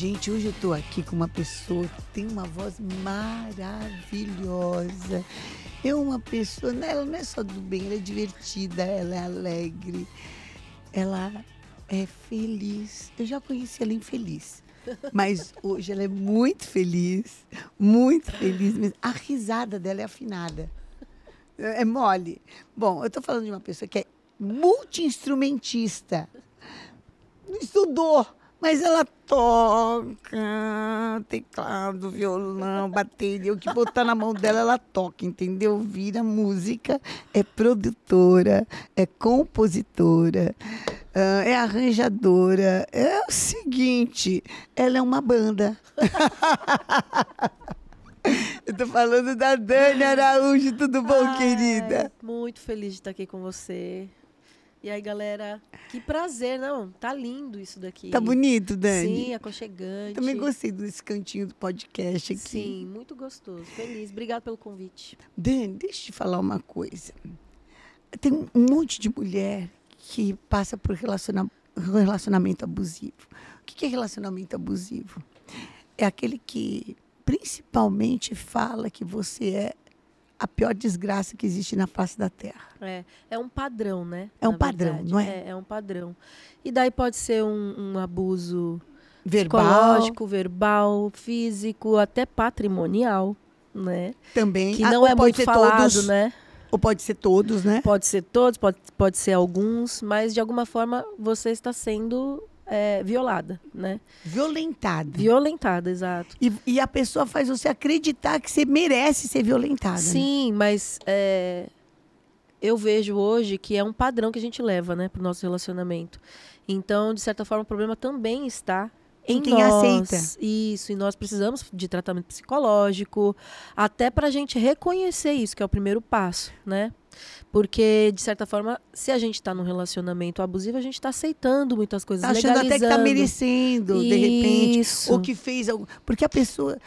Gente, hoje eu tô aqui com uma pessoa que tem uma voz maravilhosa. É uma pessoa, né, ela não é só do bem, ela é divertida, ela é alegre, ela é feliz. Eu já conheci ela infeliz. Mas hoje ela é muito feliz, muito feliz mesmo. A risada dela é afinada. É mole. Bom, eu estou falando de uma pessoa que é multi-instrumentista. Estudou, mas ela toca teclado, violão, bateria, o que botar na mão dela, ela toca, entendeu? Vira música, é produtora, é compositora, ah, é arranjadora. É o seguinte, ela é uma banda. Eu tô falando da Dani Araújo, tudo bom, Ai, querida? Muito feliz de estar aqui com você. E aí, galera, que prazer, não? Tá lindo isso daqui. Tá bonito, Dani? Sim, aconchegante. Também gostei desse cantinho do podcast aqui. Sim, muito gostoso. Feliz. Obrigada pelo convite. Dani, deixa eu te falar uma coisa. Tem um monte de mulher que passa por relaciona- relacionamento abusivo. O que é relacionamento abusivo? É aquele que principalmente fala que você é a pior desgraça que existe na face da Terra. É, é um padrão, né? É um padrão, verdade. não é? É, é um padrão. E daí pode ser um, um abuso Verbal psicológico, verbal, físico, até patrimonial, né? também. Que Ah, não ou é muito falado, todos, né? Ou pode ser todos, né? Pode ser todos, pode, pode ser alguns, mas de alguma forma você está sendo é, violada, né? Violentada. Violentada, exato. E, e a pessoa faz você acreditar que você merece ser violentada. né? Sim, mas é, eu vejo hoje que é um padrão que a gente leva, né, para o nosso relacionamento. Então, de certa forma, o problema também está Em em quem nós. aceita. Isso, e nós precisamos de tratamento psicológico, até para a gente reconhecer isso, que é o primeiro passo, né? Porque, de certa forma, se a gente está num relacionamento abusivo, a gente está aceitando muitas coisas, Tá achando até que tá legalizando. merecendo, de repente. Isso. Ou que fez algo. Porque a pessoa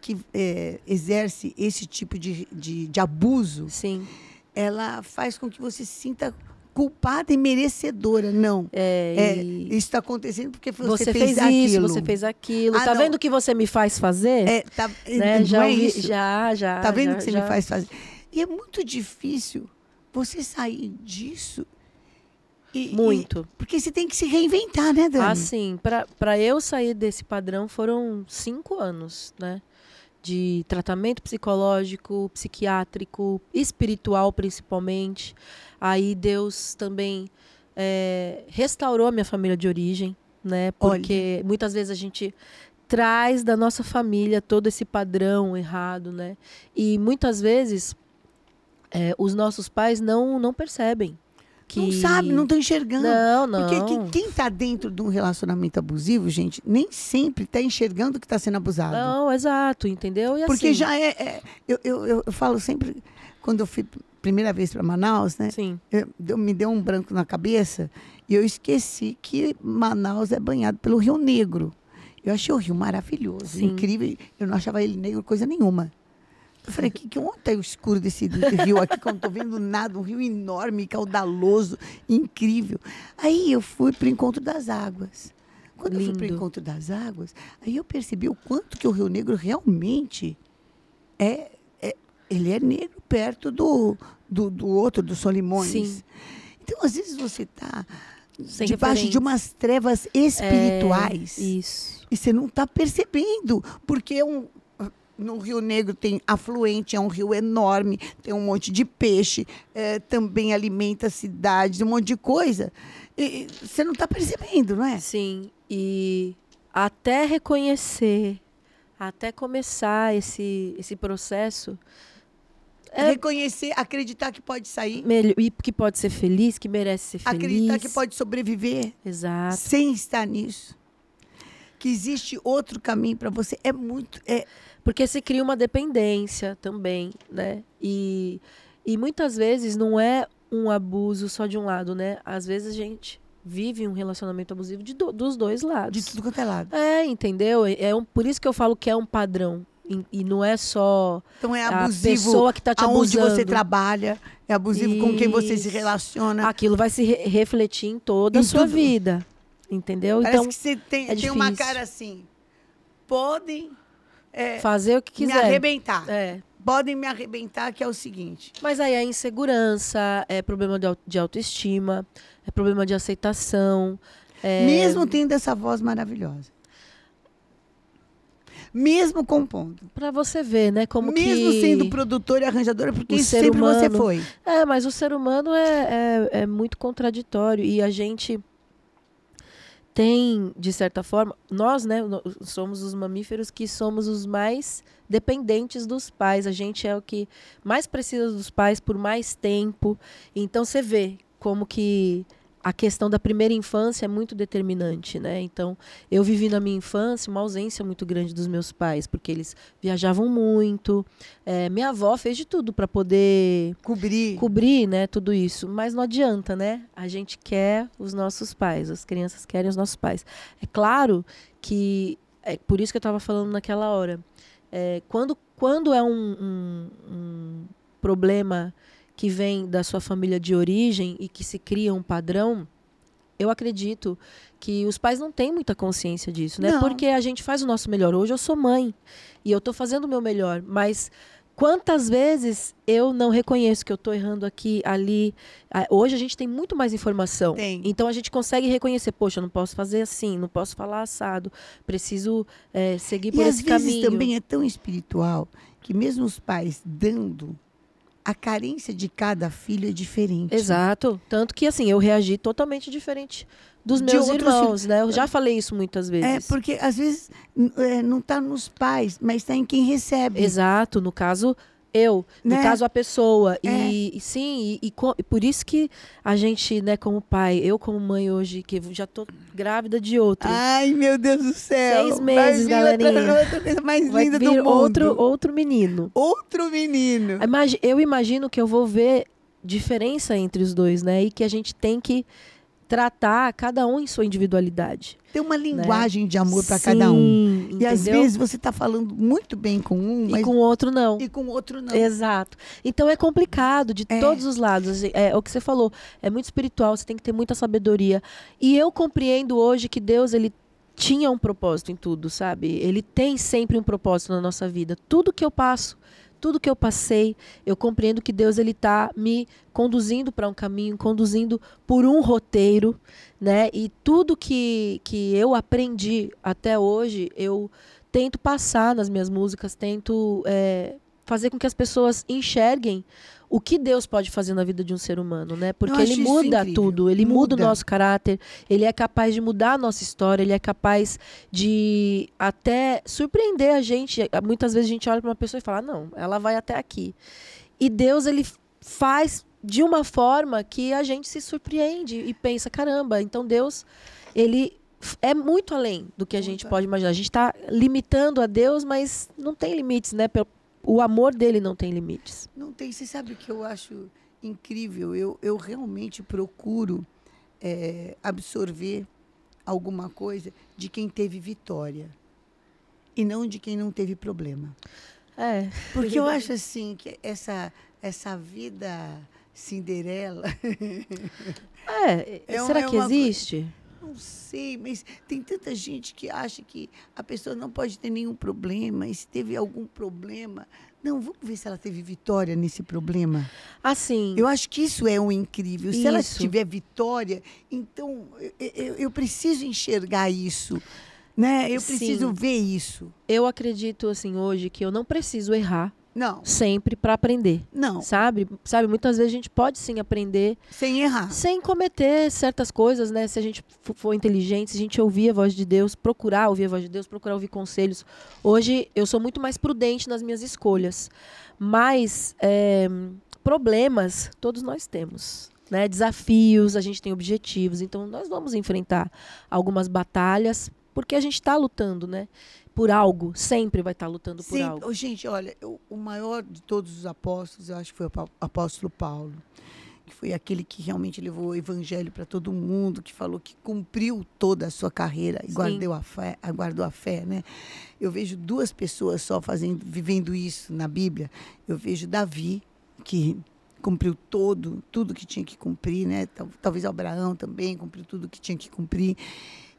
que é, exerce esse tipo de, de, de abuso, Sim. ela faz com que você se sinta culpada e merecedora. Não. É, É, e isso está acontecendo porque você, você, fez, fez, aquilo. isso, você fez aquilo. Ah, tá não. vendo o que você me faz fazer? É, tá, né? não já, é ouvi- já, já. Tá vendo o que você já. me faz fazer? E é muito difícil você sair disso. e- e- Muito. porque você tem que se reinventar, né, Dani? Assim, para eu sair desse padrão foram cinco anos, né? De tratamento psicológico, psiquiátrico, espiritual principalmente. Aí Deus também é, restaurou a minha família de origem, né? Olha. Porque muitas vezes a gente traz da nossa família todo esse padrão errado, né? E muitas vezes é, os nossos pais não, não percebem. Que... Não sabe, não estão enxergando. Não, não. Porque que- quem está dentro de um relacionamento abusivo, gente, nem sempre está enxergando que está sendo abusado. Não, exato, entendeu? E Porque assim, já é. é- eu, eu, eu, eu falo sempre, quando eu fui primeira vez para Manaus, né? Sim, eu- me deu um branco na cabeça e eu esqueci que Manaus é banhado pelo Rio Negro. Eu achei o rio maravilhoso, Sim. incrível. Eu não achava ele negro coisa nenhuma. Eu falei, que, que onde está o escuro desse rio aqui, que eu não estou vendo nada, um rio enorme, caudaloso, incrível. Aí eu fui para o Encontro das Águas. Quando eu fui para o Lindo. Encontro das Águas, aí eu percebi o quanto que o Rio Negro realmente é, é- ele é negro perto do, do, do outro, do Solimões. Sim. Então, às vezes você está debaixo de umas trevas espirituais É, isso. e você não está percebendo, porque é um, no Rio Negro tem afluente, é um rio enorme, tem um monte de peixe, eh, também alimenta cidades, um monte de coisa. E você não está percebendo, não é? Sim, e até reconhecer, até começar esse, esse processo, é Reconhecer, acreditar que pode sair, melhor, e que pode ser feliz, que merece ser feliz. acreditar que pode sobreviver Exato. sem estar nisso. Que existe outro caminho para você. É muito. É, Porque se cria uma dependência também, né? E, e muitas vezes não é um abuso só de um lado, né? Às vezes a gente vive um relacionamento abusivo de do- dos dois lados. de tudo quanto é lado. É, entendeu? É um, por isso que eu falo que é um padrão. E, não é só Então é a abusivo pessoa que está te aonde abusando. você trabalha, é abusivo com quem você se Isso. relaciona. Aquilo vai se re- refletir em toda a Em sua tudo. vida. Entendeu? Parece então, que você tem, é tem uma cara assim. Podem é, fazer o que me quiser. arrebentar. É. Podem me arrebentar, que é o seguinte. Mas aí é insegurança, é problema de de autoestima, é problema de aceitação. é- Mesmo tendo essa voz maravilhosa. Mesmo compondo. Pra você ver, né? Como mesmo que... sendo produtora e arranjadora, porque o isso sempre você humano- foi. É, mas o ser humano é, é, é muito contraditório e a gente tem, de certa forma, nós, né, somos os mamíferos que somos os mais dependentes dos pais. A gente é o que mais precisa dos pais por mais tempo. Então você vê como que a questão da primeira infância é muito determinante, né? Então, eu vivi na minha infância uma ausência muito grande dos meus pais, porque eles viajavam muito. Eh, minha avó fez de tudo para poder Cobrir. cobrir, né, tudo isso. Mas não adianta, né? A gente quer os nossos pais, as crianças querem os nossos pais. É claro que é por isso que eu estava falando naquela hora. É, quando, quando é um, um- um problema que vem da sua família de origem e que se cria um padrão, eu acredito que os pais não têm muita consciência disso, né? Não. Porque a gente faz o nosso melhor. Hoje eu sou mãe e eu estou fazendo o meu melhor, mas quantas vezes eu não reconheço que eu estou errando aqui, ali? Hoje a gente tem muito mais informação. Tem. Então a gente consegue reconhecer, poxa, eu não posso fazer assim, não posso falar assado, preciso eh, seguir por E às esse vezes caminho. também é tão espiritual que mesmo os pais dando, a carência de cada filho é diferente. Exato. Tanto que, assim, eu reagi totalmente diferente dos De meus irmãos, né? Eu já falei isso muitas vezes. É, porque às vezes é, não está nos pais, mas está em quem recebe. Exato. No caso, eu. No Né? caso, a pessoa. É. E, e sim, e, e por isso que a gente, né, como pai, eu como mãe hoje, que já tô grávida de outro. Ai, meu Deus do céu. Seis meses, galerinha. Outra, outra coisa mais vai linda do mundo. outro, outro menino. Outro menino. Eu imagino que eu vou ver diferença entre os dois, né? E que a gente tem que tratar cada um em sua individualidade. Tem uma linguagem de amor para cada um. E às vezes você está falando muito bem com um, E mas com o outro não. e com o outro não. Exato. Então é complicado de É. todos os lados. assim, É, o que você falou, é muito espiritual, você tem que ter muita sabedoria. E eu compreendo hoje que Deus, ele tinha um propósito em tudo, sabe? Ele tem sempre um propósito na nossa vida. Tudo que eu passo, tudo que eu passei, eu compreendo que Deus ele tá me conduzindo para um caminho, conduzindo por um roteiro, né? E tudo que, que eu aprendi até hoje, eu tento passar nas minhas músicas, tento é, fazer com que as pessoas enxerguem o que Deus pode fazer na vida de um ser humano, né? Porque ele muda tudo, ele muda. Muda. o nosso caráter, ele é capaz de mudar a nossa história, ele é capaz de até surpreender a gente. Muitas vezes a gente olha para uma pessoa e fala: "Não, ela vai até aqui". E Deus ele faz de uma forma que a gente se surpreende e pensa: "Caramba, então Deus ele é muito além do que a gente pode imaginar. A gente está limitando a Deus, mas não tem limites, né? Pel- O amor dele não tem limites. Não tem. Você sabe o que eu acho incrível? Eu, eu realmente procuro é, absorver alguma coisa de quem teve vitória e não de quem não teve problema. É. Porque eu acho assim que essa, essa vida Cinderela, É, É será é que existe? Não sei, mas tem tanta gente que acha que a pessoa não pode ter nenhum problema e se teve algum problema, não, vamos ver se ela teve vitória nesse problema. Assim, Eu acho que isso é o incrível. Se ela Isso. tiver vitória, então eu, eu- eu preciso enxergar isso. Né? Eu preciso Sim. ver isso. eu acredito assim hoje que eu não preciso errar Não, sempre para aprender. não, Sabe? Sabe, muitas vezes a gente pode sim aprender sem errar. sem cometer certas coisas, né? Se a gente for inteligente, se a gente ouvir a voz de Deus, procurar ouvir a voz de Deus, procurar ouvir conselhos. Hoje eu sou muito mais prudente nas minhas escolhas. Mas é, problemas todos nós temos. Né? Desafios, a gente tem objetivos. Então nós vamos enfrentar algumas batalhas, porque a gente está lutando, né? Por algo, sempre vai estar lutando por Sim, algo. gente, olha, eu- o maior de todos os apóstolos, eu acho que foi o apó- apóstolo Paulo, que foi aquele que realmente levou o evangelho para todo mundo, que falou que cumpriu toda a sua carreira e guardou a fé, guardou a fé, né? Eu vejo duas pessoas só fazendo, vivendo isso na Bíblia. Eu vejo Davi, que cumpriu todo, tudo que tinha que cumprir, né? Tal- Talvez Abraão também cumpriu tudo que tinha que cumprir.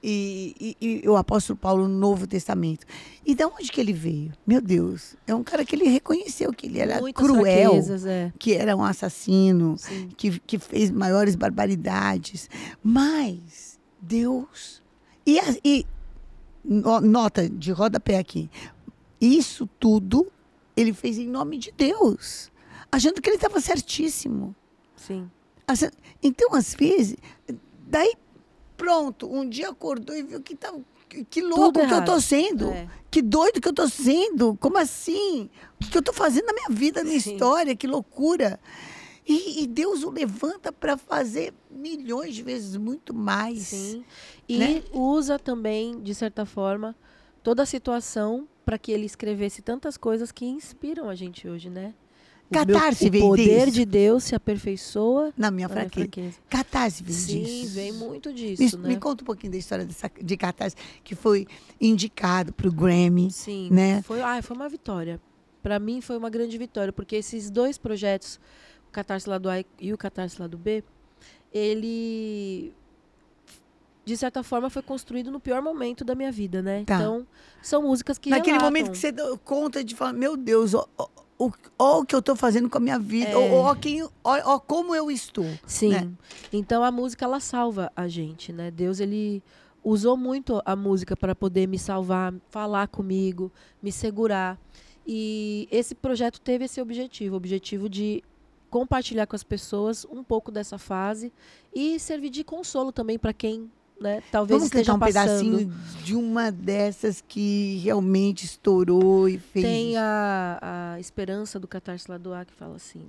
E, e, e o apóstolo Paulo no Novo Testamento. E de onde que ele veio? Meu Deus, é um cara que ele reconheceu que ele era Muitas cruel, fraquezas, é. que era um assassino, Sim. que, que fez maiores barbaridades. Mas Deus. E, e no- nota de rodapé aqui. Isso tudo ele fez em nome de Deus, achando que ele estava certíssimo. Sim. Então, às vezes, daí pronto, um dia acordou e viu que tá, que- louco que eu tô sendo. É. Que doido que eu tô sendo. Como assim? O que eu tô fazendo na minha vida, na minha Sim. história? Que loucura. E, e Deus o levanta para fazer milhões de vezes muito mais. Sim. E né? usa também, de certa forma, toda a situação para que ele escrevesse tantas coisas que inspiram a gente hoje, né? O, Catarse meu, o vem poder disso. de Deus se aperfeiçoa Na minha na minha fraqueza. fraqueza. Catarse vem Sim, disso. vem muito disso, Me, né? me conta um pouquinho da história dessa, de Catarse, que foi indicado para o Grammy. Sim, né? foi, ah, foi uma vitória. Para mim foi uma grande vitória, porque esses dois projetos, o Catarse Lado A e o Catarse Lado B, ele de certa forma foi construído no pior momento da minha vida, né? Tá. Então, são músicas que Naquele relatam. momento que você conta de falar, meu Deus, ó, ó, ó, ó o que eu estou fazendo com a minha vida, É. ó, ó quem, ó como eu estou. Sim. né? Então a música ela salva a gente, né? Deus ele usou muito a música para poder me salvar, falar comigo, me segurar. E esse projeto teve esse objetivo, o objetivo de compartilhar com as pessoas um pouco dessa fase e servir de consolo também para quem, né, talvez Vamos esteja um passando. pedacinho de uma dessas que realmente estourou e fez. Tem a, a esperança do Catarse lá do A que fala assim: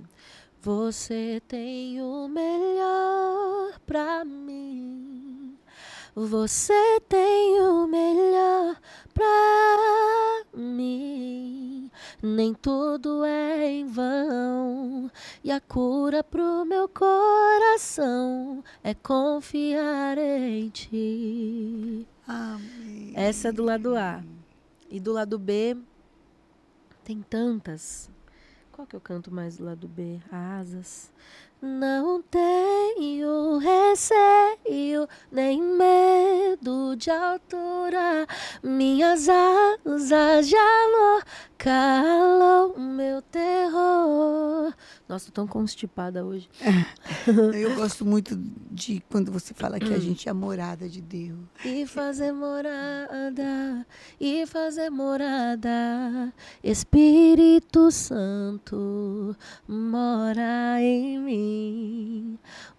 Você tem o melhor pra mim. Você tem o melhor pra mim. Nem tudo é em vão. E a cura pro meu coração é confiar em ti. Amém. Essa é do lado A. E do lado B tem tantas. Qual que eu canto mais do lado B? Asas. Não tenho receio nem medo de altura. Minhas asas já calam meu terror. Nossa, tô tão constipada hoje. Eu gosto muito de quando você fala que a gente é a morada de Deus. E fazer morada, e fazer morada, Espírito Santo mora em mim.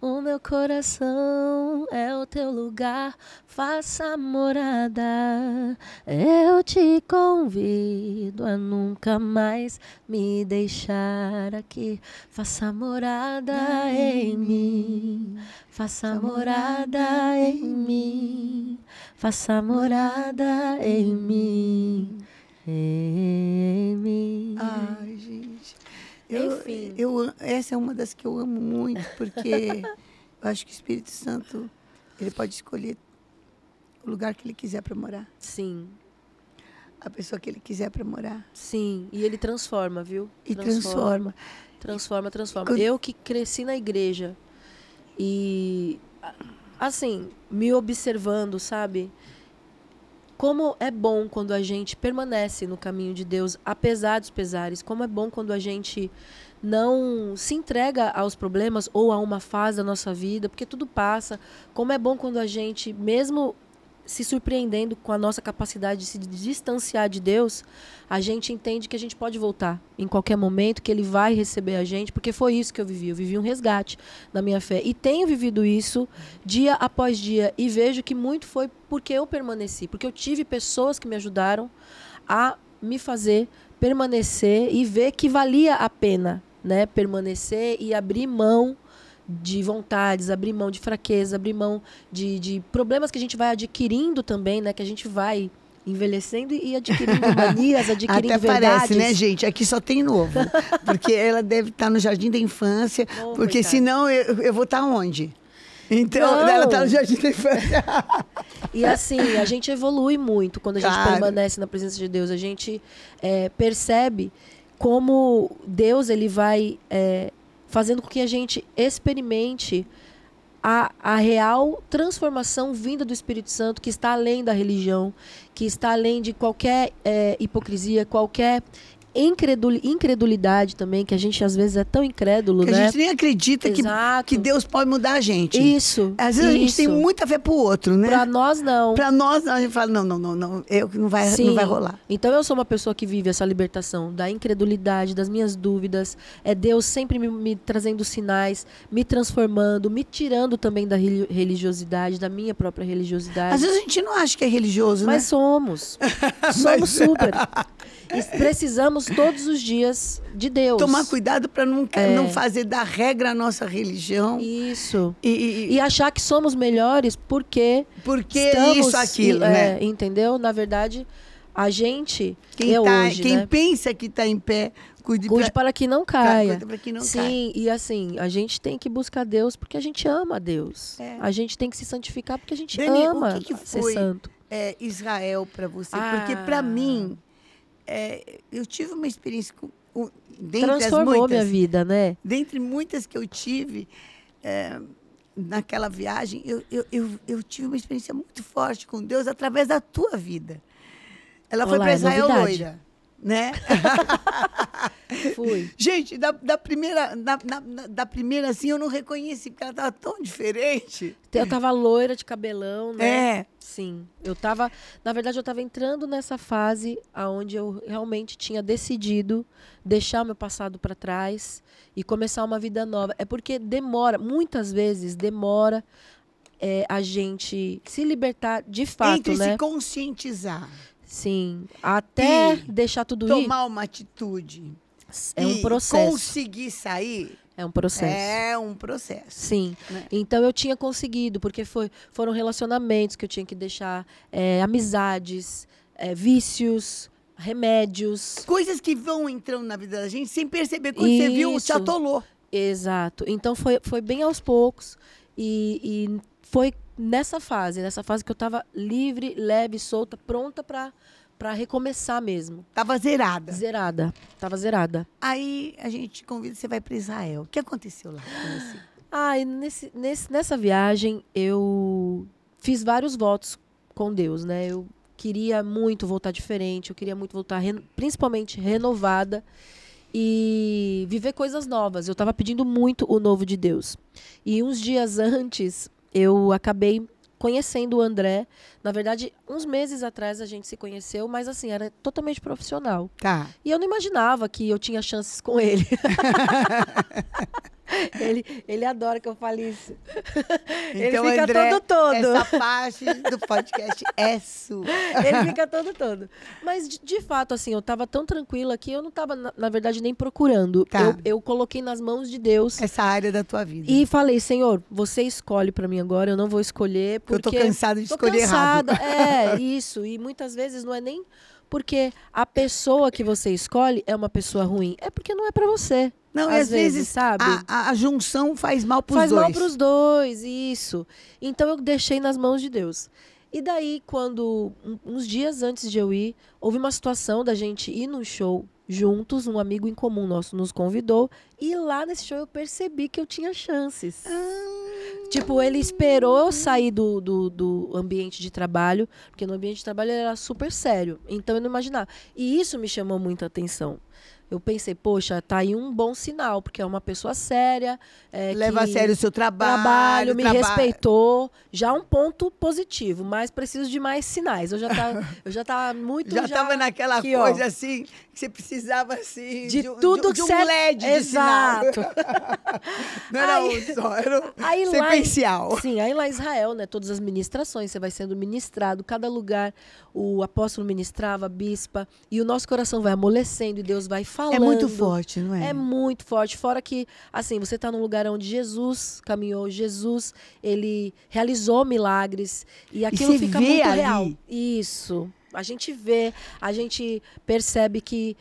O meu coração é o teu lugar, faça morada. Eu te convido a nunca mais me deixar aqui. Faça morada em mim. Faça morada em mim. Faça morada em mim. Em mim. Ai, gente. Eu, Enfim. eu, essa é uma das que eu amo muito, porque eu acho que o Espírito Santo ele pode escolher o lugar que ele quiser para morar, Sim, a pessoa que ele quiser para morar. sim. E ele transforma, viu? E transforma. Transforma, transforma. Quando- Eu que cresci na igreja e, assim, me observando, sabe? Como é bom quando a gente permanece no caminho de Deus, apesar dos pesares. Como é bom quando a gente não se entrega aos problemas ou a uma fase da nossa vida, porque tudo passa. Como é bom quando a gente, mesmo se surpreendendo com a nossa capacidade de se distanciar de Deus, a gente entende que a gente pode voltar em qualquer momento, que Ele vai receber a gente, porque foi isso que eu vivi. Eu vivi um resgate na minha fé. E tenho vivido isso dia após dia. E vejo que muito foi porque eu permaneci, porque eu tive pessoas que me ajudaram a me fazer permanecer e ver que valia a pena né, permanecer e abrir mão de vontades, abrir mão de fraqueza, abrir mão de, de problemas que a gente vai adquirindo também, né? Que a gente vai envelhecendo e adquirindo manias, adquirindo Até verdades. parece, né, gente? Aqui só tem novo. Porque ela deve estar no jardim da infância. Oh, porque coitada. senão eu, eu vou estar onde? Então, Não. ela está no jardim da infância. E assim, a gente evolui muito quando a gente Claro. permanece na presença de Deus. A gente é, percebe como Deus ele vai é, fazendo com que a gente experimente a, a real transformação vinda do Espírito Santo, que está além da religião, que está além de qualquer é, hipocrisia, qualquer incredulidade também, que a gente às vezes é tão incrédulo, que né? a gente nem acredita que, que Deus pode mudar a gente. Isso. Às vezes a gente tem isso. muita fé pro outro, né? Pra nós, não. Pra nós, a gente fala, não, não, não, não, eu não vai, Sim. não vai rolar. Então eu sou uma pessoa que vive essa libertação da incredulidade, das minhas dúvidas. É Deus sempre me, me trazendo sinais, me transformando, me tirando também da reli- religiosidade, da minha própria religiosidade. Às vezes a gente não acha que é religioso, Mas né? somos. somos super. E precisamos todos os dias de Deus. Tomar cuidado para não, É. não fazer da regra a nossa religião. Isso. E, e- E achar que somos melhores porque porque estamos, isso, aquilo, é, né? Entendeu? Na verdade, a gente Quem, é tá, hoje, quem né? pensa que está em pé, cuide, Cuide pra, para que não caia. pra que não Sim, caia. e assim, a gente tem que buscar Deus porque a gente ama a Deus. É. A gente tem que se santificar porque a gente Dani, o ama que que ser foi? santo. É, Israel para você? Porque Ah. para mim, é, eu tive uma experiência com, as Transformou muitas, minha vida, né? dentre muitas que eu tive é, naquela viagem, eu, eu, eu, eu tive uma experiência muito forte com Deus através da tua vida. Ela foi Olá, para é Israel novidade. loira, né? Fui. Gente, da, da primeira, na- da primeira assim, eu não reconheci, porque ela estava tão diferente. Eu tava loira de cabelão, né? É. Sim. Eu tava, na verdade, eu tava entrando nessa fase aonde eu realmente tinha decidido deixar o meu passado para trás e começar uma vida nova. É porque demora, muitas vezes demora é, a gente se libertar de fato, Entre né? se conscientizar, Sim. Até E deixar tudo ir. tomar uma atitude É um processo. conseguir sair, É um processo. é um processo. Sim. né? Então eu tinha conseguido, porque foi, foram relacionamentos que eu tinha que deixar, é, amizades, é, vícios, remédios. Coisas que vão entrando na vida da gente sem perceber. Quando você viu, Isso. se atolou. Exato. Então foi, foi bem aos poucos. E, e foi nessa fase, nessa fase que eu estava livre, leve, solta, pronta para para recomeçar mesmo. Tava zerada. Zerada. Tava zerada. Aí a gente te convida, você vai para Israel. O que aconteceu lá com você? Nesse, nesse, nessa viagem eu fiz vários votos com Deus, né? Eu queria muito voltar diferente, eu queria muito voltar principalmente renovada e viver coisas novas. Eu estava pedindo muito o novo de Deus. E uns dias antes eu acabei conhecendo o André. Na verdade, uns meses atrás a gente se conheceu, mas assim, era totalmente profissional. Tá. E eu não imaginava que eu tinha chances com ele. ele, ele adora que eu fale isso. Então, ele fica André, todo todo. Essa parte do podcast é sua. Ele fica todo todo. Mas, de, de fato, assim, eu tava tão tranquila que eu não tava, na, na verdade, nem procurando. Tá. Eu, eu coloquei nas mãos de Deus. Essa área da tua vida. E falei, Senhor, você escolhe pra mim agora, eu não vou escolher, eu porque... tô cansada de Tô escolher cansada. errado. É, isso. E muitas vezes não é nem porque a pessoa que você escolhe é uma pessoa ruim. É porque não é pra você. Não, às às vezes, vezes, sabe? A, a- junção faz mal pros Faz dois. mal pros dois, isso. Então eu deixei nas mãos de Deus. E daí, quando, uns dias antes de eu ir, houve uma situação da gente ir num show juntos, um amigo em comum nosso nos convidou, e lá nesse show eu percebi que eu tinha chances. Tipo, ele esperou eu sair do, do, do ambiente de trabalho, porque no ambiente de trabalho ele era super sério. Então eu não imaginava. E isso me chamou muita atenção. Eu pensei, poxa, tá aí um bom sinal, porque é uma pessoa séria. é, Leva a sério o seu trabalho. trabalho, me respeitou. Já um ponto positivo, mas preciso de mais sinais. Eu já tava, eu já tava muito. Já estava naquela aqui, ó. coisa assim, que você precisava assim, De um- tudo de, um certo. LED de Exato. Não era Aí- um só, era um Aí lá sequencial. Sim, aí lá em Israel, né? Todas as ministrações, você vai sendo ministrado, cada lugar o apóstolo ministrava, a bispa, e o nosso coração vai amolecendo e Deus vai falando. É muito forte, não é? É muito forte. Fora que, assim, você está num lugar onde Jesus caminhou, Jesus, ele realizou milagres. E aquilo você fica muito ali. real. Isso. A gente vê, a gente percebe que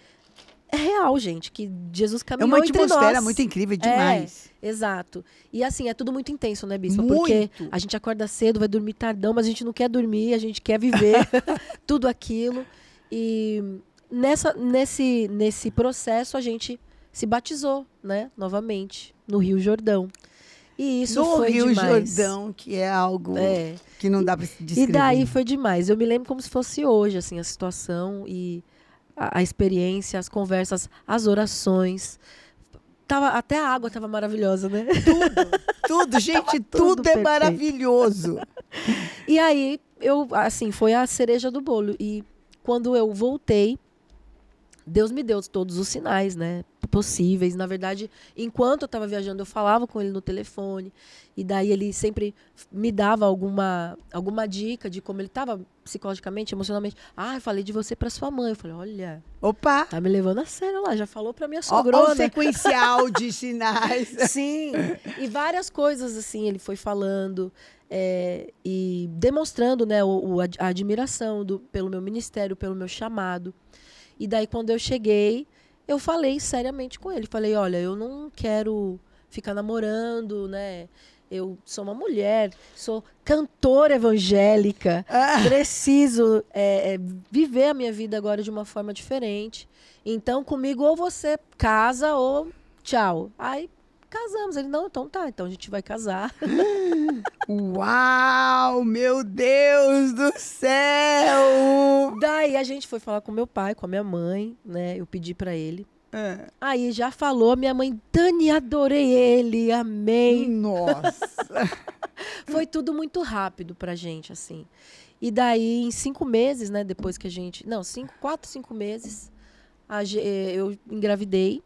é real, gente, que Jesus É caminhou uma entre atmosfera nós. muito incrível demais. Exato. E assim, é tudo muito intenso, né, Bispa? Muito. Porque a gente acorda cedo, vai dormir tardão, mas a gente não quer dormir, a gente quer viver tudo aquilo. E nessa, nesse, nesse processo a gente se batizou, né, novamente, no Rio Jordão. E isso no foi Rio demais. Jordão, que é algo É. que não dá para se E descrever. daí foi demais. Eu me lembro como se fosse hoje, assim, a situação e a, a experiência, as conversas, as orações. Tava, até a água tava maravilhosa, né? Tudo, gente, tudo tudo, é maravilhoso. E aí, eu, assim, foi a cereja do bolo. E quando eu voltei, Deus me deu todos os sinais, né? Possíveis. Na verdade, enquanto eu estava viajando, eu falava com ele no telefone. E daí ele sempre me dava alguma, alguma dica de como ele estava psicologicamente, emocionalmente. Ah, eu falei de você para sua mãe. Eu falei, olha, Opa! tá me levando a sério lá. Já falou para minha o sogrona. sequencial de sinais. Sim, e várias coisas assim ele foi falando é, e demonstrando né, o, o ad- a admiração do, pelo meu ministério, pelo meu chamado. E daí quando eu cheguei, eu falei seriamente com ele. Falei, olha, eu não quero ficar namorando, né? Eu sou uma mulher, sou cantora evangélica, Ah, preciso é, é, viver a minha vida agora de uma forma diferente. Então, comigo, ou você casa ou tchau. Aí casamos. Ele, não, então tá, então a gente vai casar. Uau, meu Deus do céu! Daí a gente foi falar com meu pai, com a minha mãe, né? Eu pedi pra ele. Ah, Aí já falou, minha mãe, Dani, adorei ele, amei. Nossa. Foi tudo muito rápido pra gente, assim. E daí, em cinco meses, né, depois que a gente. Não, cinco, quatro, cinco meses, a eh, eu engravidei.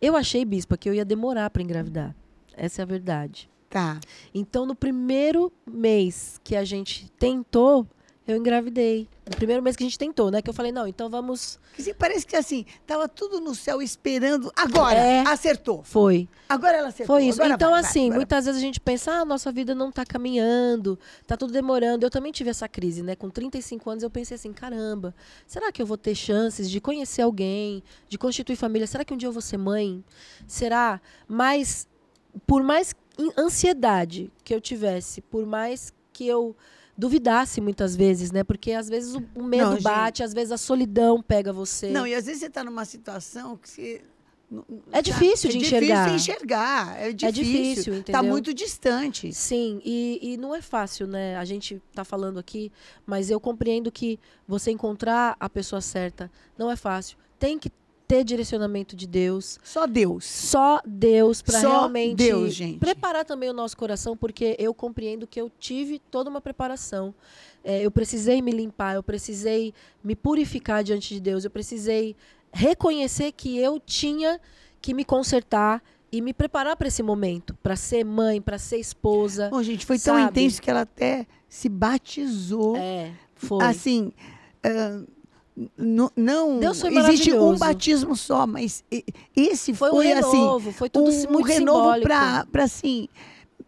Eu achei, Bispa, que eu ia demorar pra engravidar. Essa é a verdade. Tá. Então, no primeiro mês que a gente tentou, eu engravidei. No primeiro mês que a gente tentou, né? Que eu falei, não, então vamos. Parece que assim, tava tudo no céu esperando. Agora, É. acertou. Foi. Agora ela acertou. Foi isso. Agora então, vai, vai, assim, agora muitas vezes a gente pensa, ah, nossa vida não tá caminhando, tá tudo demorando. Eu também tive essa crise, né? Com 35 anos eu pensei assim, caramba, será que eu vou ter chances de conhecer alguém, de constituir família? Será que um dia eu vou ser mãe? Será? Mas, por mais ansiedade que eu tivesse, por mais que eu duvidasse muitas vezes, né? Porque às vezes o, o medo Não, gente. bate, às vezes a solidão pega você. Não, e às vezes você tá numa situação que você. É difícil é de difícil enxergar. enxergar. É difícil. difícil, Tá entendeu? muito distante. Sim, e, e não é fácil, né? A gente tá falando aqui, mas eu compreendo que você encontrar a pessoa certa não é fácil. Tem que ter direcionamento de Deus. Só Deus. Só Deus para realmente Deus, gente. preparar também o nosso coração, porque eu compreendo que eu tive toda uma preparação. É, eu precisei me limpar, eu precisei me purificar diante de Deus, eu precisei reconhecer que eu tinha que me consertar e me preparar para esse momento, para ser mãe, para ser esposa. Bom, gente, foi tão Sabe? intenso que ela até se batizou. É, foi. Assim. ah, não existe um batismo só, mas e- esse foi foi, um assim renovo, foi tudo um, muito renovo para para assim,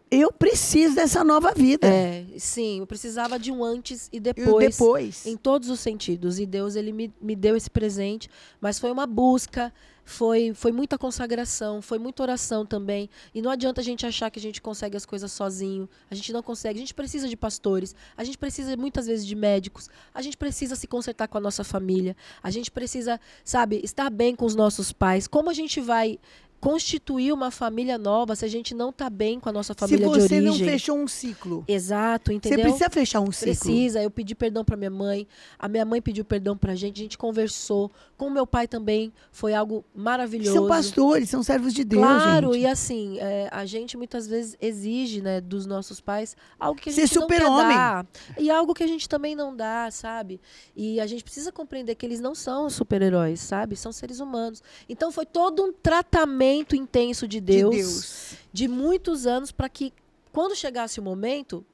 eu preciso dessa nova vida. É, sim, eu precisava de um antes e E depois. depois. Em todos os sentidos. E Deus, ele me, me deu esse presente. Mas foi uma busca, foi, foi muita consagração, foi muita oração também. E não adianta a gente achar que a gente consegue as coisas sozinho. A gente não consegue. A gente precisa de pastores. A gente precisa muitas vezes de médicos. A gente precisa se consertar com a nossa família. A gente precisa, sabe, estar bem com os nossos pais. Como a gente vai constituir uma família nova se a gente não está bem com a nossa Se família de você origem? não fechou um ciclo, Exato, entendeu? você precisa fechar um ciclo. Precisa. Eu pedi perdão para minha mãe. A minha mãe pediu perdão pra gente. A gente conversou. Com o meu pai também. Foi algo maravilhoso. São pastores, são servos de Deus, Claro, gente. e assim, é, a gente muitas vezes exige, né, dos nossos pais algo que a Ser gente não quer super-homem. dar. E algo que a gente também não dá, sabe? E a gente precisa compreender que eles não são super-heróis, sabe? São seres humanos. Então foi todo um tratamento intenso de De Deus, Deus. de muitos anos, para que quando chegasse o momento,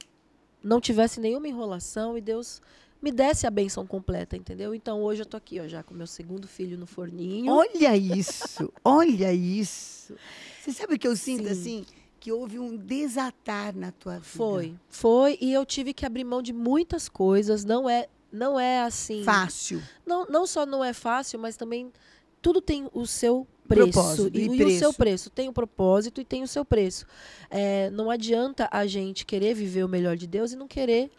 não tivesse nenhuma enrolação e Deus me desse a benção completa, entendeu? Então hoje eu tô aqui, ó, já com meu segundo filho no forninho. Olha isso, olha isso. Você sabe o que eu sinto Sim. assim? Que houve um desatar na tua vida. Foi, foi e eu tive que abrir mão de muitas coisas. Não é, não é assim. Fácil. Não, não só não é fácil, mas também tudo tem o seu preço e, e e o preço. seu preço tem o propósito e tem o seu preço. É, não adianta a gente querer viver o melhor de Deus e não querer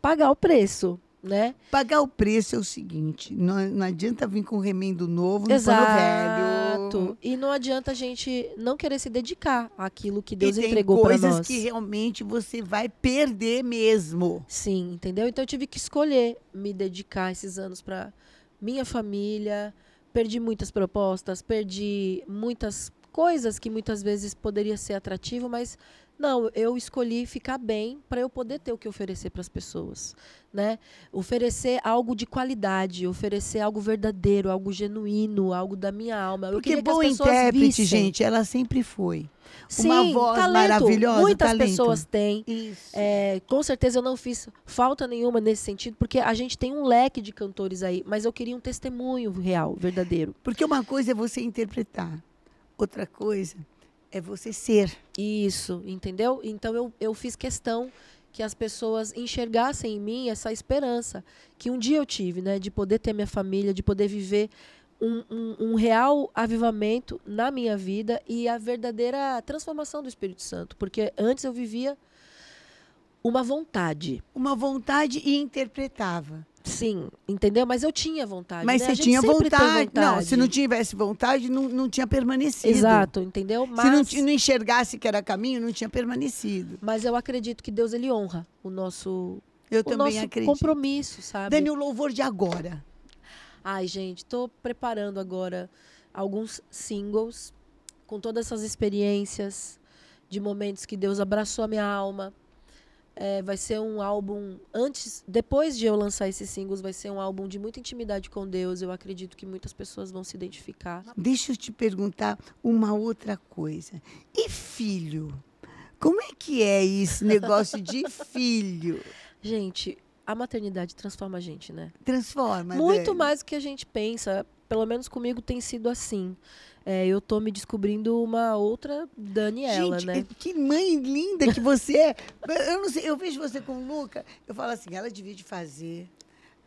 pagar o preço, né? Pagar o preço é o seguinte: não, não adianta vir com remendo novo no Exato. pano velho. E não adianta a gente não querer se dedicar àquilo que Deus e entregou para coisas nós. que realmente você vai perder mesmo. Sim, entendeu? Então eu tive que escolher me dedicar esses anos para minha família. Perdi muitas propostas, perdi muitas coisas que muitas vezes poderia ser atrativo, mas não, eu escolhi ficar bem para eu poder ter o que oferecer para as pessoas, né? Oferecer algo de qualidade, oferecer algo verdadeiro, algo genuíno, algo da minha alma. Eu Porque boa intérprete, vissem. gente, ela sempre foi. Sim, Uma voz talento, maravilhosa, Muitas talento. pessoas têm. É, com certeza eu não fiz falta nenhuma nesse sentido, porque a gente tem um leque de cantores aí, mas eu queria um testemunho real, verdadeiro. Porque uma coisa é você interpretar, outra coisa é você ser. Isso, entendeu? Então eu, eu fiz questão que as pessoas enxergassem em mim essa esperança que um dia eu tive, né? De poder ter minha família, de poder viver um, um, um real avivamento na minha vida e a verdadeira transformação do Espírito Santo. Porque antes eu vivia uma vontade. Uma vontade e interpretava. Sim, entendeu? Mas eu tinha vontade. Mas né? você tinha tem vontade. Não, vontade. se não tivesse vontade, não, não tinha permanecido. Exato, entendeu? Mas, Se não, não enxergasse que era caminho, não tinha permanecido. mas eu acredito que Deus ele honra o nosso, Eu o também nosso acredito. compromisso, sabe? Dani, o louvor de agora. Ai, gente, tô preparando agora alguns singles com todas essas experiências de momentos que Deus abraçou a minha alma. É, vai ser um álbum antes, depois de eu lançar esses singles, vai ser um álbum de muita intimidade com Deus. Eu acredito que muitas pessoas vão se identificar. Deixa eu te perguntar uma outra coisa. E filho? Como é que é esse negócio de filho? Gente, a maternidade transforma a gente, né? Transforma. Muito mais do que a gente pensa. Pelo menos comigo tem sido assim. É, eu tô me descobrindo uma outra Daniela, Gente, né? que mãe linda que você é. Eu não sei, eu vejo você com o Luca, eu falo assim, ela devia de fazer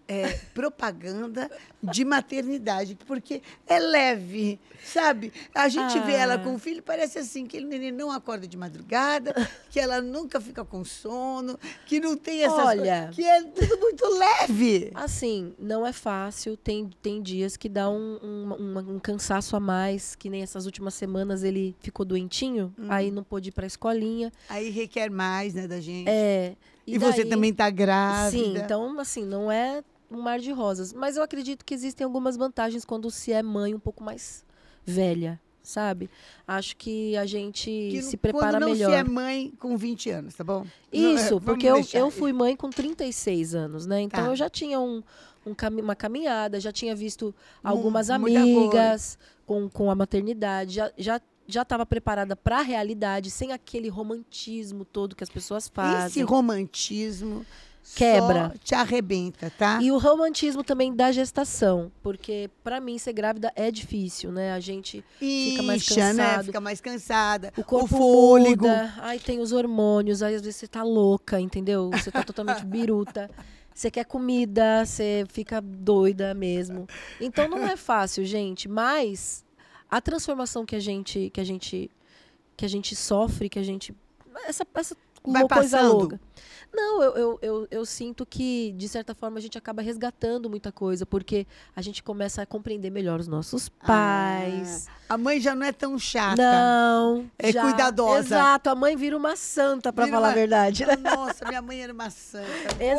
é, propaganda de maternidade, porque é leve, sabe? A gente vê ela Ah. com o filho, parece assim, que ele neném não acorda de madrugada, que ela nunca fica com sono, que não tem essas Olha. coisas, que é tudo muito leve. Assim, não é fácil. Tem, tem dias que dá um, um, um- cansaço a mais, que nem essas últimas semanas ele ficou doentinho, Hum. aí não pôde ir pra escolinha. Aí requer mais, né, da gente. É, e você daí- também tá grávida. Sim, então, assim, não é um mar de rosas. Mas eu acredito que existem algumas vantagens quando se é mãe um pouco mais velha, sabe? Acho que a gente Que se não- prepara não melhor. se é mãe com 20 anos, tá bom? Não, Isso, vamos porque eu, eu fui mãe com 36 anos, né? Então Tá. eu já tinha um, um cami- uma caminhada, já tinha visto algumas amigas com, com a maternidade, já. já já estava preparada para a realidade, sem aquele romantismo todo que as pessoas Esse fazem. romantismo Quebra. só te arrebenta, tá? E o romantismo também da gestação, porque para mim ser grávida é difícil, né? A gente fica mais né? cansado. Fica mais cansada. o corpo fôlego. muda, aí tem os hormônios, aí às vezes você tá louca, entendeu? Você tá totalmente biruta. Você quer comida, você fica doida mesmo. Então não é fácil, gente, mas a transformação que a gente que a gente que a gente sofre, que a gente essa essa Vai lou- coisa passando? louca. Não, eu, eu, eu, eu sinto que, de certa forma, a gente acaba resgatando muita coisa, porque a gente começa a compreender melhor os nossos pais. A mãe já não é tão chata. Não. É já- cuidadosa. Exato, a mãe vira uma santa, pra Vira falar uma- a verdade. né? Nossa, minha mãe era uma santa. Exato.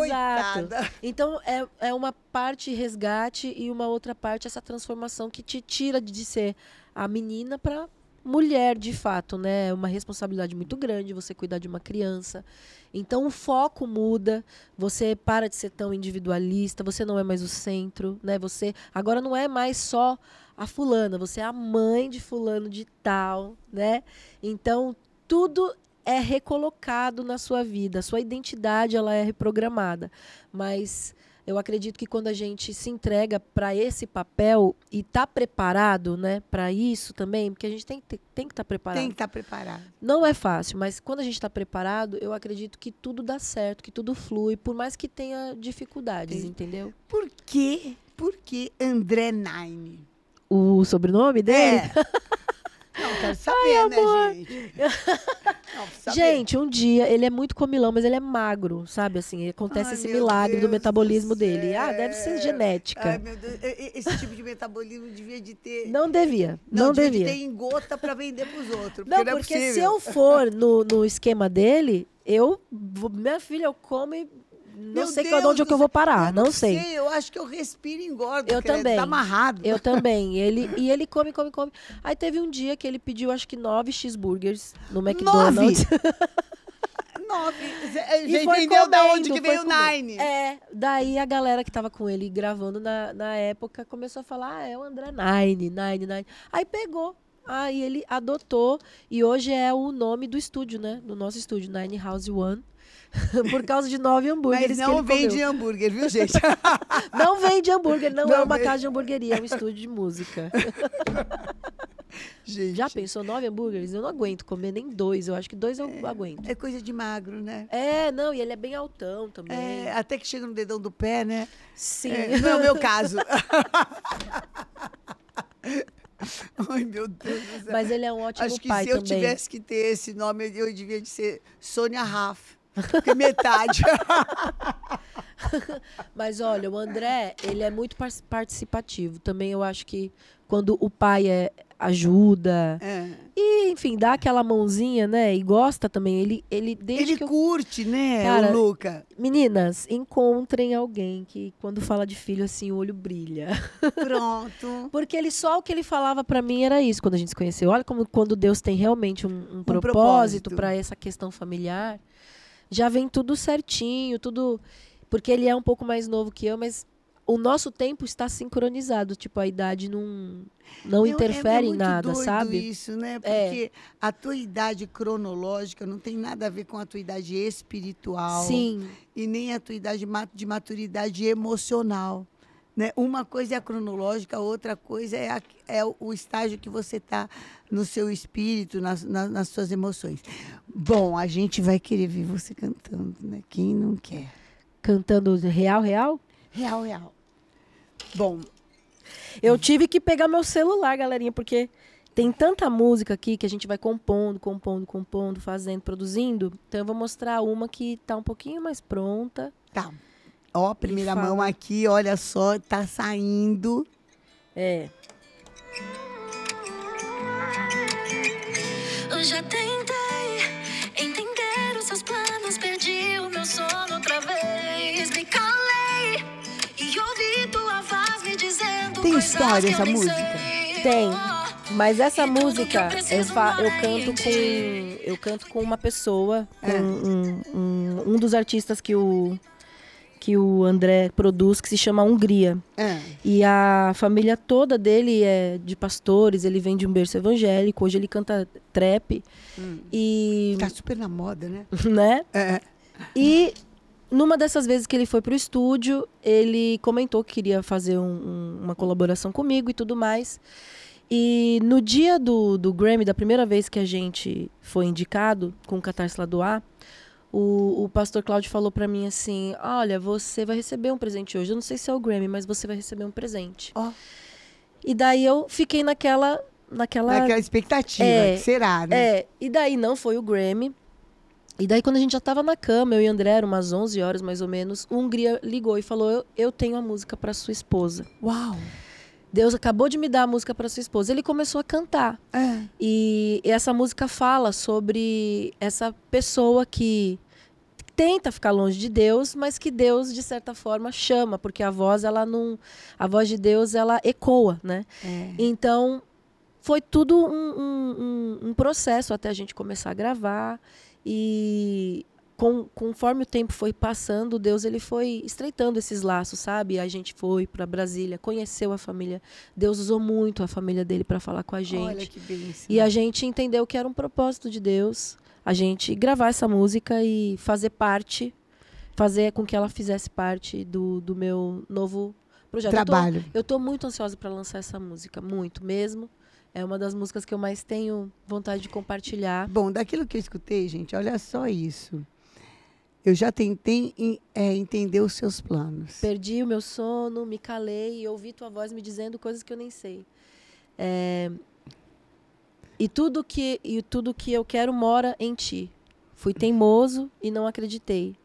Coitada. Então, é, é uma parte resgate e uma outra parte essa transformação que te tira de ser a menina pra mulher, de fato, né? É uma responsabilidade muito grande você cuidar de uma criança. Então, o foco muda, você para de ser tão individualista, você não é mais o centro, né? Você agora não é mais só a fulana, você é a mãe de fulano de tal, né? Então, tudo é recolocado na sua vida, a sua identidade ela é reprogramada. Mas eu acredito que quando a gente se entrega para esse papel e tá preparado, né, para isso também, porque a gente tem, que ter- tem que estar preparado. Tem que estar preparada. Não é fácil, mas quando a gente está preparado, eu acredito que tudo dá certo, que tudo flui, por mais que tenha dificuldades, entendeu? Por quê? Por que André Nine? O sobrenome dele? É. Não, quero saber, né, gente? Não. Gente, um dia, ele é muito comilão, mas ele é magro, sabe? Assim, acontece Ai, esse milagre do Deus metabolismo do dele. Ah, deve ser genética. Ai, meu Deus. Esse tipo de metabolismo devia de ter. Não devia, não, devia. devia. de ter em gota pra vender pros outros. Não, Porque, não é porque se eu for no, no esquema dele, eu. Minha filha, eu como e não Meu sei Deus onde é que eu vou parar, eu não sei. Eu acho que eu respiro e engordo. Eu credo, também. Tá amarrado. Eu também. Ele, e ele come, come, come. Aí teve um dia que ele pediu, acho que nove cheeseburgers no McDonald's. Nove. Você E já entendeu da onde que veio o. Nine? É, daí a galera que tava com ele gravando na, na época começou a falar, ah, é o André Nine, Nine, Nine. Aí pegou. Aí ele adotou e hoje é o nome do estúdio, né? Do nosso estúdio, Nine House One. Por causa de nove hambúrgueres Mas não vende hambúrguer, viu, gente? Não vende hambúrguer, não, Não é uma vende. casa de hamburgueria, é um estúdio de música. gente. Já pensou nove hambúrgueres? Eu não aguento comer nem dois, eu acho que dois eu aguento. É coisa de magro, né? É, não, e ele é bem altão também. É, até que chega no dedão do pé, né? Sim. É, não é o meu caso. Ai, meu Deus do céu. Mas ele é um ótimo Acho que pai se eu também. tivesse que ter esse nome, eu devia de ser Sônia Raff. Porque metade. Mas olha, o André, ele é muito par- participativo. Também eu acho que quando o pai é, ajuda É. e, enfim, dá aquela mãozinha, né? E gosta também. Ele, ele desde Ele eu... curte, né, Cara, o Luca? Meninas, encontrem alguém que quando fala de filho assim, o olho brilha. Pronto. Porque ele só o que ele falava pra mim era isso quando a gente se conheceu. Olha como quando Deus tem realmente um, um propósito propósito. pra essa questão familiar, já vem tudo certinho, tudo porque ele é um pouco mais novo que eu, mas o nosso tempo está sincronizado, tipo a idade não não É- é- é interfere em muito nada, doido sabe? isso, né? É. Porque a tua idade cronológica não tem nada a ver com a tua idade espiritual. Sim, E nem a tua idade de maturidade emocional. Né? Uma coisa é a cronológica, a outra coisa é, a- é o, estágio que você está no seu espírito, nas, na- nas suas emoções. Bom, a gente vai querer ver você cantando, né? Quem não quer? cantando real, real. Real, real. Bom, Eu tive que pegar meu celular, galerinha, porque tem tanta música aqui que a gente vai compondo, compondo, compondo, fazendo, produzindo. Então eu vou mostrar uma que tá um pouquinho mais pronta. tá. Ó, primeira mão aqui, olha só, tá saindo. É. Eu já tentei Tem história essa música? Tem. Mas essa música eu, fa- eu canto com eu canto com uma pessoa, com É. um, um, um dos artistas que o que o André produz, que se chama Hungria. É. E a família toda dele é de pastores, ele vem de um berço evangélico, hoje ele canta trap. E, Tá super na moda, né? né? É. E numa dessas vezes que ele foi pro estúdio, ele comentou que queria fazer um- um- uma colaboração comigo e tudo mais. E no dia do, do Grammy, da primeira vez que a gente foi indicado com o Catarse lá do A, o, o pastor Cláudio falou pra mim assim: Olha, você vai receber um presente hoje. Eu não sei se é o Grammy, mas você vai receber um presente. Ó. E daí eu fiquei naquela. Naquela. Naquela expectativa. É, será, né? É, e daí não foi o Grammy. E daí, quando a gente já tava na cama, eu e o André, eram umas 11 horas mais ou menos, o Hungria ligou e falou: Eu, eu tenho a música para sua esposa. Uau! Deus acabou de me dar a música para sua esposa. Ele começou a cantar. É. E essa música fala sobre essa pessoa que tenta ficar longe de Deus, mas que Deus de certa forma chama, porque a voz ela não, a voz de Deus ela ecoa, né? É. Então foi tudo um, um- um- um processo até a gente começar a gravar e com- conforme o tempo foi passando, Deus ele foi estreitando esses laços, sabe? A gente foi para Brasília, conheceu a família. Deus usou muito a família dele para falar com a gente. Olha que bênção. E a gente entendeu que era um propósito de Deus a gente gravar essa música e fazer parte, fazer com que ela fizesse parte do, do meu novo projeto. Eu tô- Trabalho. Eu tô, muito ansiosa para lançar essa música, muito mesmo. É uma das músicas que eu mais tenho vontade de compartilhar. Bom, daquilo que eu escutei, gente, olha só isso. Eu já tentei é, entender os seus planos. Perdi o meu sono, me calei e ouvi tua voz me dizendo coisas que eu nem sei. É, E tudo que e tudo que eu quero mora em ti. Fui teimoso e não acreditei.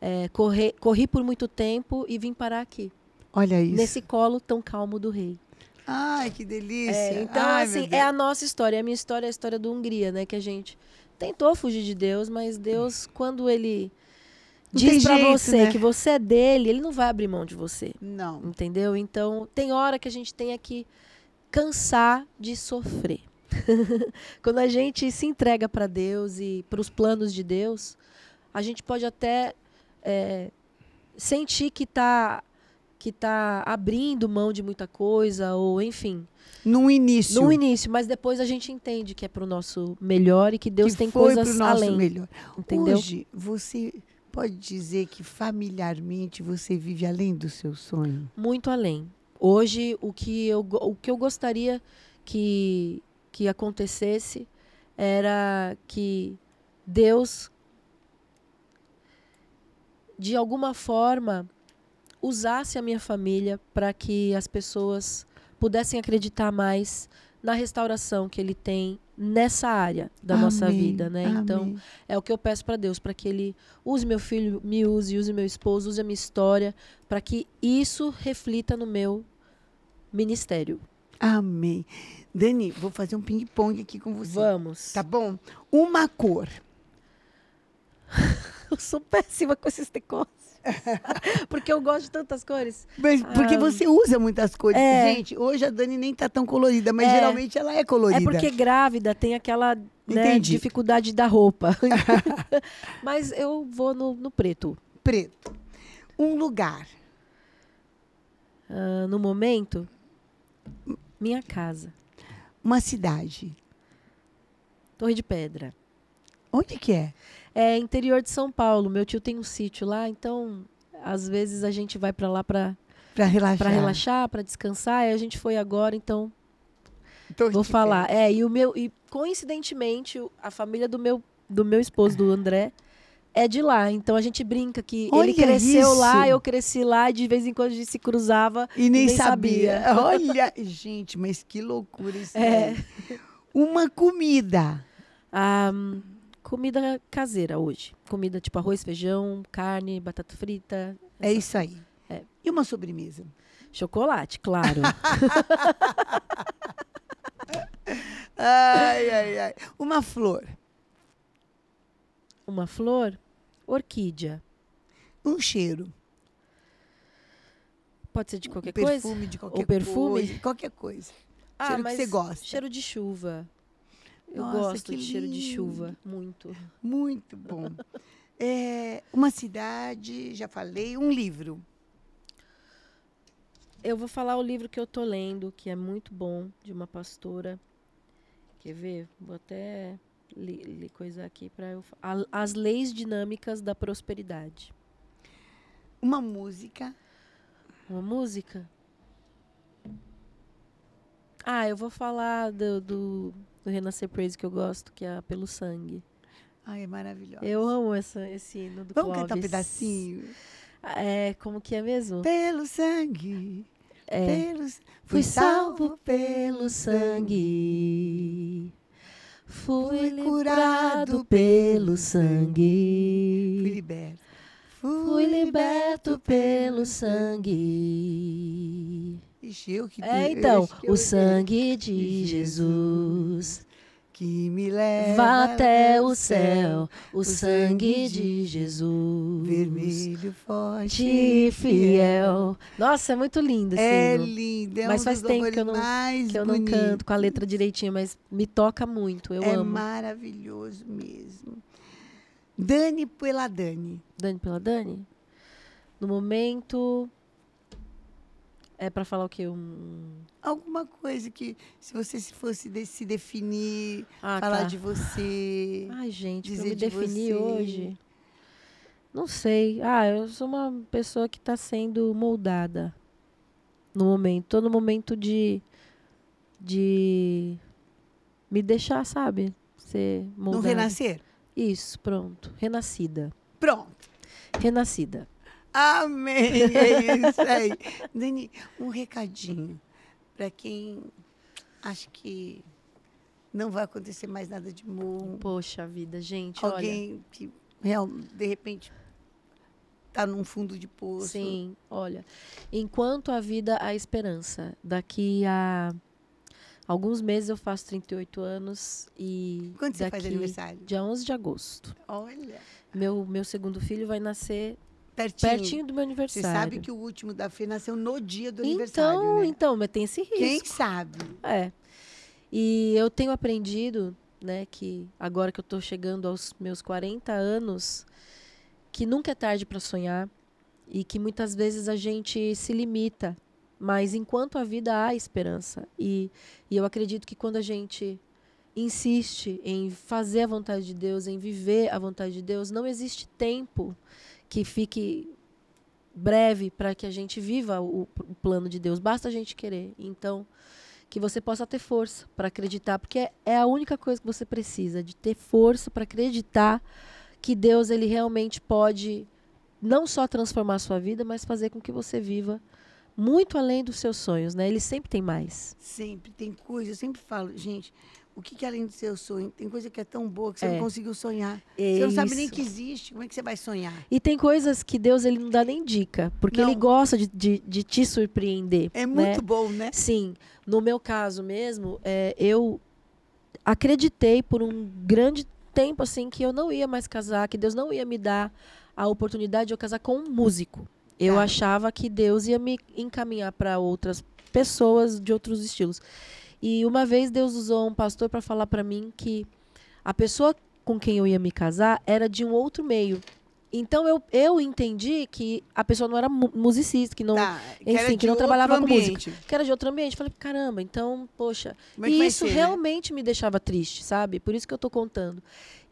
É, corre, corri por muito tempo e vim parar aqui, Olha isso. nesse colo tão calmo do rei. Ai, que delícia. É, então, Ai, assim, é a nossa história. A minha história é a história do Hungria, né? Que a gente tentou fugir de Deus, mas Deus, quando ele Não tem diz pra jeito, você né? que você é dele, ele não vai abrir mão de você. Não. Entendeu? Então, tem hora que a gente tenha que cansar de sofrer. Quando a gente se entrega para Deus e para os planos de Deus, a gente pode até é, sentir que está que tá abrindo mão de muita coisa, ou enfim, No início. no início, mas depois a gente entende que é para o nosso melhor e que Deus que tem coisas além. melhor. Entendeu? Hoje, você pode dizer que familiarmente você vive além do seu sonho? muito além. Hoje, o que eu, o que eu gostaria que, que acontecesse era que Deus, de alguma forma, usasse a minha família para que as pessoas pudessem acreditar mais na restauração que Ele tem nessa área da nossa Amém, vida, né? Então, amém. é o que eu peço para Deus, para que Ele use meu filho, me use, use meu esposo, use a minha história, para que isso reflita no meu ministério. Amém. Dani, vou fazer um ping-pong aqui com você. Vamos. Tá bom? Uma cor. Eu sou péssima com esses negócios. Porque eu gosto de tantas cores. Mas porque Ah, você usa muitas cores. é. Gente, hoje a Dani nem tá tão colorida, mas É. geralmente ela é colorida. É porque grávida tem aquela né, dificuldade da roupa. Mas eu vou no, no preto. Preto. Um lugar. Ah, no momento, minha casa. Uma cidade. Torre de Pedra. Onde que é? É interior de São Paulo. Meu tio tem um sítio lá, então às vezes a gente vai para lá para Pra relaxar. para relaxar, para descansar. E a gente foi agora, então Torre vou falar. É, e o meu e coincidentemente a família do meu do meu esposo do André é de lá. Então a gente brinca que Olha ele cresceu isso! lá, eu cresci lá, e de vez em quando a gente se cruzava. E nem, Nem sabia. sabia. Olha, gente, mas que loucura isso. É. Uma comida. Ah, hum, comida caseira hoje. Comida tipo arroz, feijão, carne, batata frita, É isso aí. É. E uma sobremesa? chocolate, claro. Ai, ai, ai. Uma flor. Uma flor, orquídea. Um cheiro. Pode ser de qualquer um coisa? perfume de qualquer perfume? coisa. Qualquer coisa. Ah, cheiro que você gosta. Cheiro de chuva. Eu Nossa, gosto de cheiro de lindo. chuva, muito. Muito bom. É, uma cidade, já falei. Um livro. Eu vou falar o livro que eu tô lendo, que é muito bom, de uma pastora. Quer ver? Vou até li, li coisa aqui para eu As leis dinâmicas da prosperidade. Uma música. Uma música? Ah, eu vou falar do, do, do Renascer Praise que eu gosto, que é Pelo Sangue. Ai, é maravilhosa. Eu amo essa, esse hino do Vamos cantar um Clóvis. pedacinho? É, como que é mesmo? Pelo sangue. É. Pelo, Fui salvo pelo sangue. Fui Fui curado pelo Fui sangue. liberto. Fui liberto pelo sangue. Ixi, eu que É, então, o sangue de Jesus que me leva vá até o céu. O sangue de Jesus. vermelho forte E fiel. Nossa, é muito lindo esse É hino. lindo, é Mas um faz tempo que eu não- Que eu não canto com a letra direitinho, mas me toca muito. Eu é amo. maravilhoso mesmo. Dani pela Dani. Dani pela Dani? No momento. É pra falar o quê? Um... Alguma coisa que, se você se fosse de- se definir, Ah, falar tá. de você. Ai, gente, dizer me de definir você. hoje. Não sei. Ah, eu sou uma pessoa que tá sendo moldada. No momento. Tô no momento de. De. Me deixar, sabe? Ser moldada. renascer? Isso, pronto. Renascida. Pronto. Renascida. Amém. É isso aí. Dani, um recadinho para quem acha que não vai acontecer mais nada de bom. Poxa vida, gente, Alguém que real, de repente está num fundo de olha. poço. Sim, olha. Enquanto a vida há esperança. Daqui a alguns meses eu faço 38 anos e Quando você daqui, faz aniversário? Dia 11 de agosto. Olha, Meu meu segundo filho vai nascer pertinho. pertinho do meu Você aniversário. sabe que o último da Fê nasceu no dia do então, aniversário, né? então, mas tem esse risco. Quem sabe? É. E eu tenho aprendido, né, que agora que eu tô chegando aos meus 40 anos, que nunca é tarde para sonhar e que muitas vezes a gente se limita, mas enquanto a vida há esperança. E, e eu acredito que quando a gente insiste em fazer a vontade de Deus, em viver a vontade de Deus, não existe tempo que fique breve para que a gente viva o, o plano de Deus. Basta a gente querer. Então, que você possa ter força para acreditar, porque é, é a única coisa que você precisa, de ter força para acreditar que Deus ele realmente pode não só transformar a sua vida, mas fazer com que você viva muito além dos seus sonhos, né? Ele sempre tem mais. Sempre tem coisa, eu sempre falo, gente, o que, que além do seu sonho? Tem coisa que é tão boa que você É. não conseguiu sonhar. É você não sabe nem que existe. Como é que você vai sonhar? E tem coisas que Deus ele não dá nem dica, porque Não. ele gosta de, de, de te surpreender. É né? muito bom, né? Sim, no meu caso mesmo, é, eu acreditei por um grande tempo assim que eu não ia mais casar, que Deus não ia me dar a oportunidade de eu casar com um músico. Eu Tá. achava que Deus ia me encaminhar para outras pessoas de outros estilos. E uma vez Deus usou um pastor para falar para mim que a pessoa com quem eu ia me casar era de um outro meio. Então eu, eu entendi que a pessoa não era mu- musicista, que não Tá, enfim, era que não trabalhava com ambiente. que era de outro ambiente. Falei, caramba, então, poxa. Como é que e isso ser, né? realmente me deixava triste, sabe? Por isso que eu tô contando.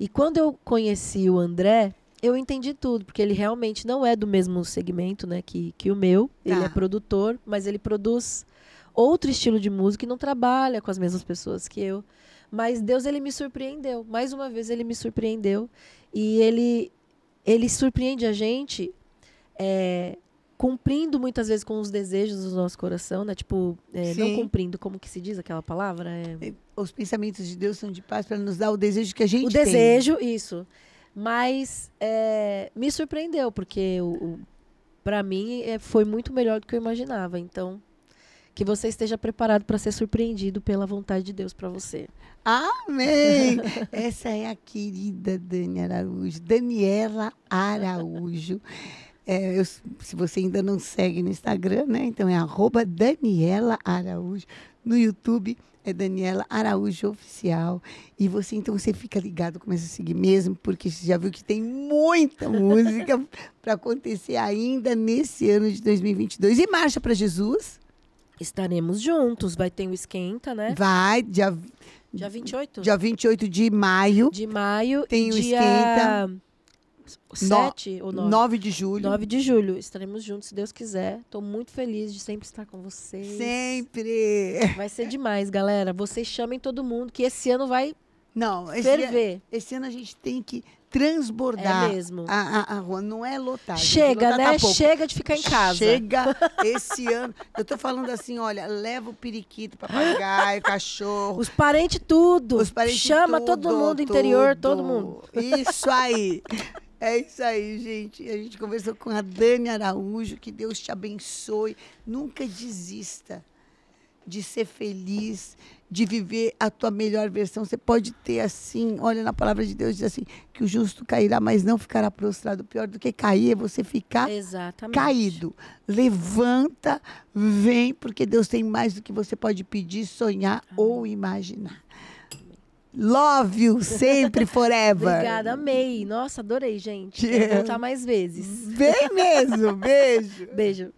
E quando eu conheci o André, eu entendi tudo, porque ele realmente não é do mesmo segmento, né, que, que o meu. Ele Tá. é produtor, mas ele produz outro estilo de música e não trabalha com as mesmas pessoas que eu. Mas Deus, ele me surpreendeu. Mais uma vez, ele me surpreendeu. E ele, ele surpreende a gente é, cumprindo muitas vezes com os desejos do nosso coração, né? Tipo, é, não cumprindo, como que se diz aquela palavra? É, Os pensamentos de Deus são de paz para nos dar o desejo que a gente o tem. desejo, isso. Mas é, me surpreendeu, porque o, o, para mim é, foi muito melhor do que eu imaginava. Então, que você esteja preparado para ser surpreendido pela vontade de Deus para você. Amém! Essa é a querida Dani Araújo, Daniela Araújo. É, eu- se você ainda não segue no Instagram, né? Então é arroba Daniela Araújo. No YouTube é Daniela Araújo Oficial. E você, então, você fica ligado, começa a seguir mesmo, porque você já viu que tem muita música para acontecer ainda nesse ano de 2022. E Marcha para Jesus Estaremos juntos, vai ter o Esquenta, né? vai, dia, Dia 28 dia 28 de maio, de maio. Tem o dia Esquenta. 7 ou 9? 9 de julho. 9 de julho. Estaremos juntos, se Deus quiser. Estou muito feliz de sempre estar com vocês. Sempre. Vai ser demais, galera. Vocês chamem todo mundo, que esse ano vai Não, esse, ano- ferver. esse ano a gente tem que transbordar É mesmo. a, a, a rua. Não é lotar. Chega, Lotar né? Chega de ficar em casa. Chega esse ano. Eu tô falando assim, olha, leva o periquito, papagaio, cachorro. Os parentes tudo. Os parentes Chama tudo, todo mundo, interior, todo tudo. mundo. Isso aí. É isso aí, gente. A gente conversou com a Dani Araújo. Que Deus te abençoe. Nunca desista de ser feliz, de viver a tua melhor versão. Você pode ter assim, olha na palavra de Deus diz assim, que o justo cairá, mas não ficará prostrado. Pior do que cair é você ficar Exatamente. caído. Levanta, vem, porque Deus tem mais do que você pode pedir, sonhar ou imaginar. Love you sempre, forever. Obrigada, amei. Nossa, adorei, gente. Amo. voltar mais vezes. Vem mesmo, beijo. Beijo.